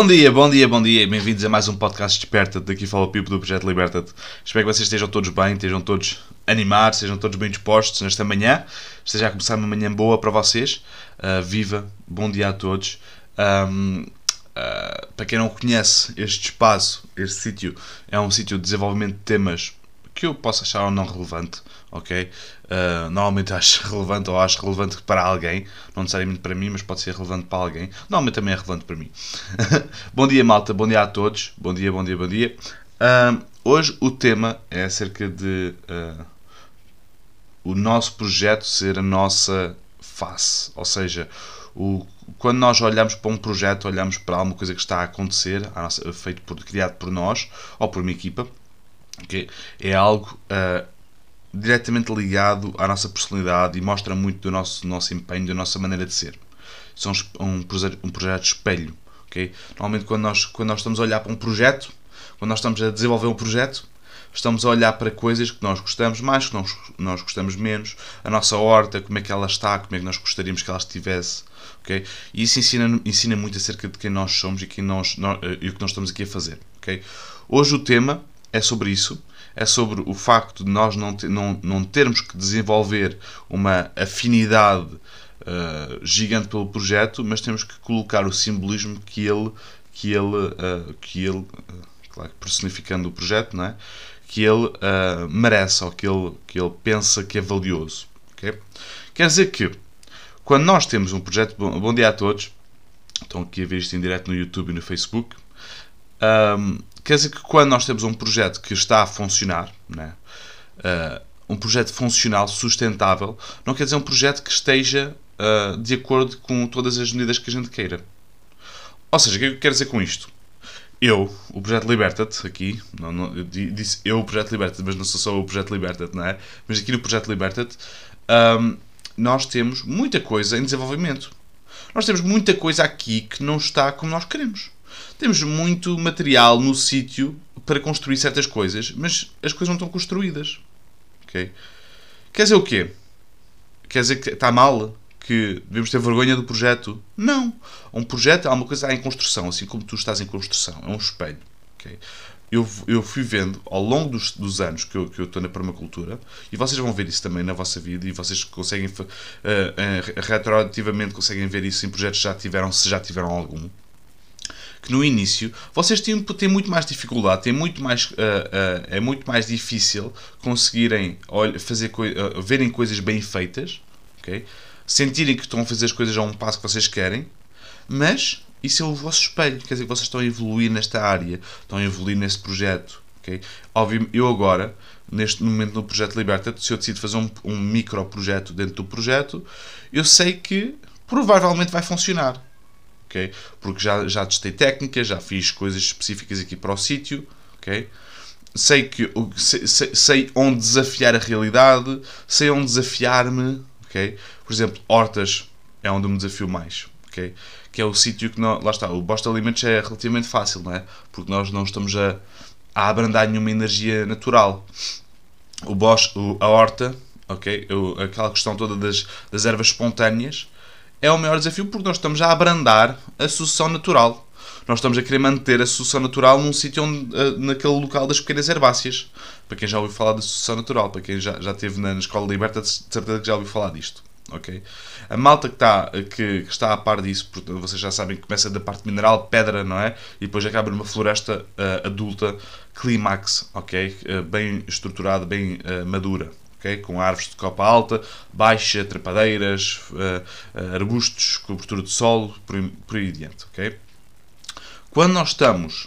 Bom dia, bom dia, bom dia. Bem-vindos a mais um podcast Desperta. Daqui fala o Pipo do Projeto Liberta-te. Espero que vocês estejam todos bem, estejam todos animados, estejam todos bem dispostos nesta manhã. Esteja a começar uma manhã boa para vocês. Uh, viva, bom dia a todos. Um, uh, para quem não conhece este espaço, este sítio, é um sítio de desenvolvimento de temas que eu posso achar ou não relevante, ok? Uh, normalmente acho relevante ou acho relevante para alguém, não necessariamente para mim, mas pode ser relevante para alguém. Normalmente também é relevante para mim. bom dia, malta, bom dia a todos. Bom dia, bom dia, bom dia. Uh, hoje o tema é acerca de uh, o nosso projeto ser a nossa face, ou seja, o, quando nós olhamos para um projeto, olhamos para alguma coisa que está a acontecer, a nossa, feito por, criado por nós ou por uma equipa, okay? é algo diretamente ligado à nossa personalidade e mostra muito do nosso, nosso empenho, da nossa maneira de ser. São um, um projeto espelho. Okay? Normalmente, quando nós, quando nós estamos a olhar para um projeto, quando nós estamos a desenvolver um projeto, estamos a olhar para coisas que nós gostamos mais, que nós, nós gostamos menos, a nossa horta, como é que ela está, como é que nós gostaríamos que ela estivesse. Okay? E isso ensina, ensina muito acerca de quem nós somos e, quem nós, nós, e o que nós estamos aqui a fazer. Okay? Hoje o tema é sobre isso. É sobre o facto de nós não, ter, não, não termos que desenvolver uma afinidade uh, gigante pelo projeto, mas temos que colocar o simbolismo que ele, que ele, uh, que ele uh, claro, personificando o projeto, não é? que ele merece ou que ele, que ele pensa que é valioso. Okay? Quer dizer que quando nós temos um projeto. Bom, bom dia a todos. Estão aqui a ver isto em direto no YouTube e no Facebook. Um, quer dizer que quando nós temos um projeto que está a funcionar, né, uh, um projeto funcional, sustentável, não quer dizer um projeto que esteja uh, de acordo com todas as medidas que a gente queira. Ou seja, o que é eu quero dizer com isto? Eu, o Projeto Liberta-te, aqui, não, não, eu disse eu o Projeto Liberta-te, mas não sou só o Projeto Liberta-te, não é? Mas aqui no Projeto Liberta-te, um, nós temos muita coisa em desenvolvimento. Nós temos muita coisa aqui que não está como nós queremos temos muito material no sítio para construir certas coisas, mas as coisas não estão construídas. Okay? Quer dizer o quê? Quer dizer que está mal? Que devemos ter vergonha do projeto? Não. Um projeto é uma coisa em construção, assim como tu estás em construção. É um espelho. Okay? Eu, eu fui vendo ao longo dos, dos anos que eu, que eu estou na permacultura, e vocês vão ver isso também na vossa vida, e vocês conseguem, uh, uh, retroativamente, conseguem ver isso em projetos que já tiveram, se já tiveram algum que no início vocês têm, têm muito mais dificuldade, têm muito mais, uh, uh, é muito mais difícil conseguirem fazer uh, verem coisas bem feitas, okay? sentirem que estão a fazer as coisas a um passo que vocês querem, mas isso é o vosso espelho, quer dizer vocês estão a evoluir nesta área, estão a evoluir nesse projeto. Okay? Óbvio, eu agora, neste momento no projeto Liberta, se eu decido fazer um, um micro projeto dentro do projeto, eu sei que provavelmente vai funcionar Porque já, já testei técnicas, já fiz coisas específicas aqui para o sítio? Sei, que, sei, sei, onde desafiar a realidade, sei onde desafiar-me? Por exemplo, hortas é onde eu me desafio mais? Que é o sítio que, não, lá está, o Bosta Alimentos é relativamente fácil, não é? Porque nós não estamos a, a abrandar nenhuma energia natural. O Bosch, o, a horta? Eu, aquela questão toda das, das ervas espontâneas, é o maior desafio porque nós estamos a abrandar a sucessão natural. Nós estamos a querer manter a sucessão natural num sítio uh, naquele local das pequenas herbáceas. Para quem já ouviu falar da sucessão natural, para quem já, já esteve na, Escola Liberta, de certeza que já ouviu falar disto. Okay? A malta que está, que, que, está a par disso, porque vocês já sabem que começa da parte mineral, pedra, não é? E depois acaba numa floresta uh, adulta, clímax, ok? Uh, bem estruturada, bem madura okay? com árvores de copa alta, baixa, trepadeiras, uh, arbustos, cobertura de solo, por, por aí adiante. Okay? Quando nós estamos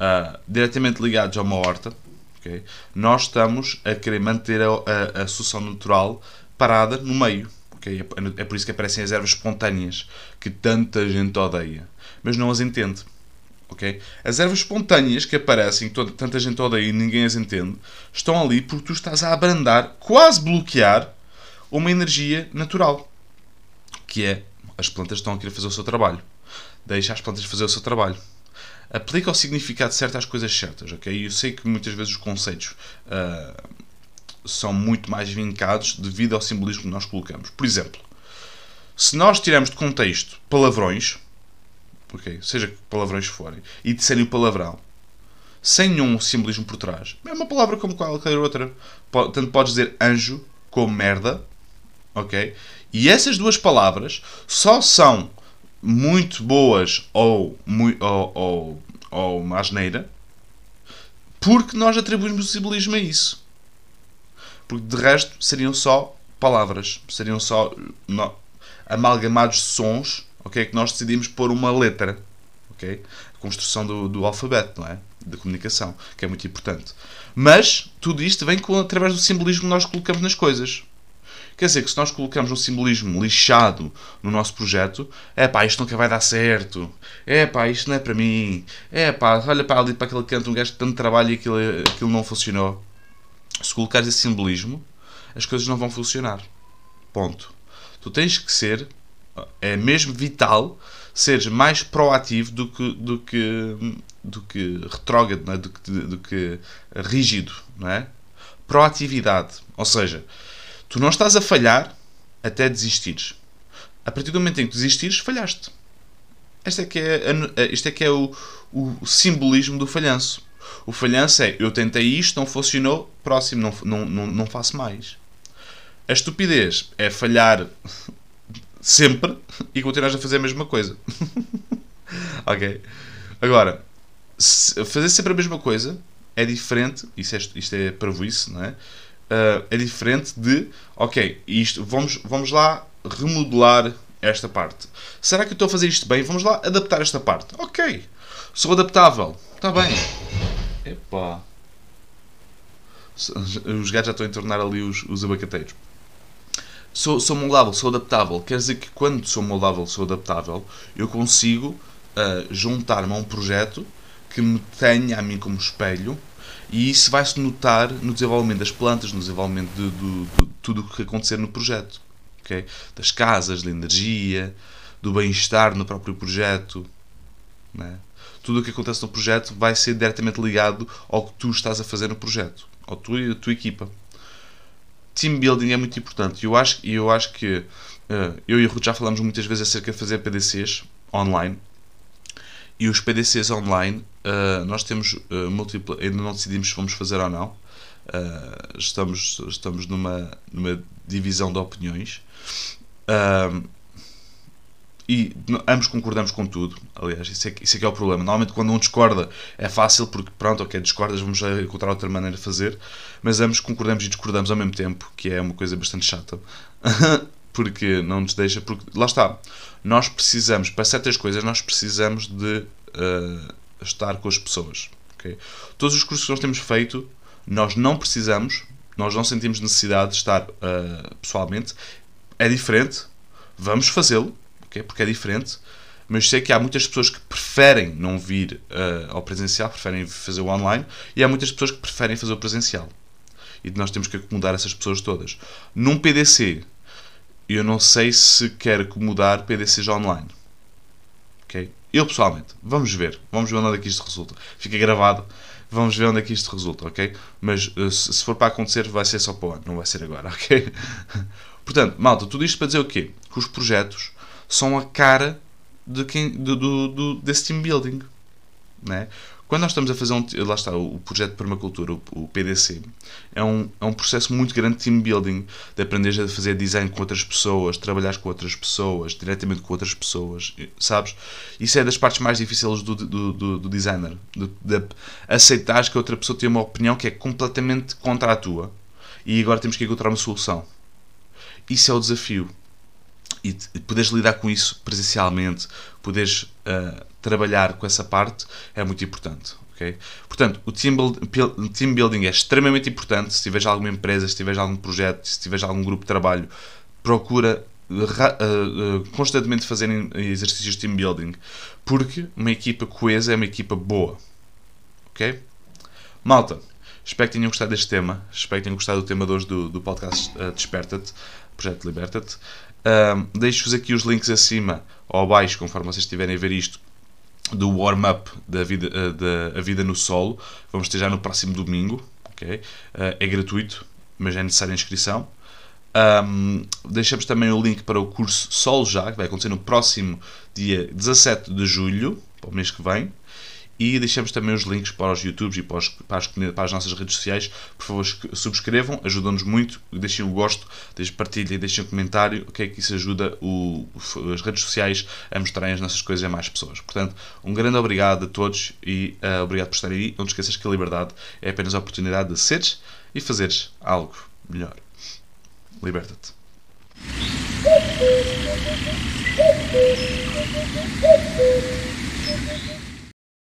uh, diretamente ligados a uma horta, okay? nós estamos a querer manter a, a, a natural parada no meio. Okay? É, é por isso que aparecem as ervas espontâneas, que tanta gente odeia, mas não as entende. Okay? As ervas espontâneas que aparecem, toda, tanta gente odeia e ninguém as entende, estão ali porque tu estás a abrandar, quase bloquear, uma energia natural. Que é, as plantas estão a querer fazer o seu trabalho. Deixa as plantas fazer o seu trabalho. Aplica o significado certo às coisas certas, ok? Eu sei que muitas vezes os conceitos uh, são muito mais vincados devido ao simbolismo que nós colocamos. Por exemplo, se nós tirarmos de contexto palavrões, Seja que palavrões forem, e disserem o palavrão, sem nenhum simbolismo por trás, é uma palavra como qualquer outra. Tanto podes dizer anjo como merda, ok? E essas duas palavras só são muito boas ou, ou, ou, ou uma asneira porque nós atribuímos o simbolismo a isso. Porque de resto seriam só palavras, seriam só no, amalgamados sons okay, que nós decidimos pôr uma letra. Okay? A construção do, do alfabeto, não é? Da comunicação, que é muito importante. Mas tudo isto vem com, através do simbolismo que nós colocamos nas coisas. Quer dizer que se nós colocamos um simbolismo lixado no nosso projeto, é pá, isto nunca vai dar certo. É pá, isto não é para mim. É pá, olha para ali para aquele canto, um gajo de tanto trabalho e aquilo, aquilo não funcionou. Se colocares esse simbolismo, as coisas não vão funcionar. Ponto. Tu tens que ser, é mesmo vital, seres mais proativo do que, do que, do que retrógrado, é? do, que, do que rígido. Não é? Proatividade. Ou seja, Tu não estás a falhar até desistires. A partir do momento em que desistires, falhaste. Este é que é, este é, que é o, o simbolismo do falhanço. O falhanço é eu tentei isto, não funcionou, próximo, não, não, não, não faço mais. A estupidez é falhar sempre e continuar a fazer a mesma coisa. ok? Agora, fazer sempre a mesma coisa é diferente, isto é, isto é isso, não é? uh, é diferente de, ok, isto, vamos, vamos lá remodelar esta parte. Será que eu estou a fazer isto bem? Vamos lá adaptar esta parte. Ok, sou adaptável. Está bem. Epá. Os gajos já estão a tornar ali os, os abacateiros. Sou, sou moldável, sou adaptável. Quer dizer que quando sou moldável, sou adaptável, eu consigo uh, juntar-me a um projeto que me tenha a mim como espelho e isso vai-se notar no desenvolvimento das plantas, no desenvolvimento de, de, de, tudo o que acontecer no projeto. Okay? Das casas, da energia, do bem-estar no próprio projeto. Né? Tudo o que acontece no projeto vai ser diretamente ligado ao que tu estás a fazer no projeto, ao tu e a tua equipa. Team building é muito importante. Eu acho, eu acho que uh, eu e o Ruth já falamos muitas vezes acerca de fazer PDCs online e os PDCs online, uh, nós temos uh, múltipla, ainda não decidimos se vamos fazer ou não. Uh, estamos, estamos numa, numa divisão de opiniões. Uh, e ambos concordamos com tudo. Aliás, isso é, isso é que é o problema. Normalmente, quando um discorda, é fácil porque, pronto, ok, discordas, vamos encontrar outra maneira de fazer. Mas ambos concordamos e discordamos ao mesmo tempo, que é uma coisa bastante chata. porque não nos deixa. Porque, lá está, nós precisamos, para certas coisas, nós precisamos de uh, estar com as pessoas. Okay? Todos os cursos que nós temos feito, nós não precisamos, nós não sentimos necessidade de estar uh, pessoalmente. É diferente, vamos fazê-lo, porque é diferente. Mas sei que há muitas pessoas que preferem não vir uh, ao presencial, preferem fazer o online, e há muitas pessoas que preferem fazer o presencial. E nós temos que acomodar essas pessoas todas. Num PDC, eu não sei se quero acomodar PDCs online. Ok? Eu pessoalmente, vamos ver. Vamos ver onde é que isto resulta. Fica gravado. Vamos ver onde é que isto resulta, ok? Mas uh, se for para acontecer, vai ser só para o ano, não vai ser agora, ok? Portanto, malta, tudo isto para dizer o quê? Que os projetos são a cara de quem, do, do, do desse team building. Né? Quando nós estamos a fazer um. Lá está, o projeto de permacultura, o, PDC, é um, é um processo muito grande de team building, de aprender a fazer design com outras pessoas, trabalhar com outras pessoas, diretamente com outras pessoas, sabes? Isso é das partes mais difíceis do, do, do, do designer, de, de aceitar que outra pessoa tem uma opinião que é completamente contra a tua e agora temos que encontrar uma solução. Isso é o desafio. E poderes lidar com isso presencialmente, poderes uh, trabalhar com essa parte é muito importante. Okay? Portanto, o team, build, team building é extremamente importante. Se tiveres alguma empresa, se tiveres algum projeto, se tiveres algum grupo de trabalho, procura uh, uh, constantemente fazer exercícios de team building, porque uma equipa coesa é uma equipa boa. Ok? Malta, espero que tenham gostado deste tema. Espero que tenham gostado do tema de hoje do, do podcast uh, Desperta-te, Projeto Liberta-te. Uh, Deixo-vos aqui os links acima ou abaixo, conforme vocês estiverem a ver isto, do warm-up da vida, eh, da a vida no solo. Vamos ter já no próximo domingo. Okay? Uh, é gratuito, mas é necessária inscrição. Um, deixamos também o link para o curso Sol Já, que vai acontecer no próximo dia 17 de julho, para o mês que vem. E deixamos também os links para os YouTubes e para, os, para, as, para as, nossas redes sociais. Por favor, subscrevam, ajudam-nos muito. Deixem o gosto, deixem partilha deixem um comentário. O que é que isso ajuda o, as redes sociais a mostrarem as nossas coisas a mais pessoas. Portanto, um grande obrigado a todos e uh, obrigado por estarem aí. Não te esqueças que a liberdade é apenas a oportunidade de seres e fazeres algo melhor. Liberta-te.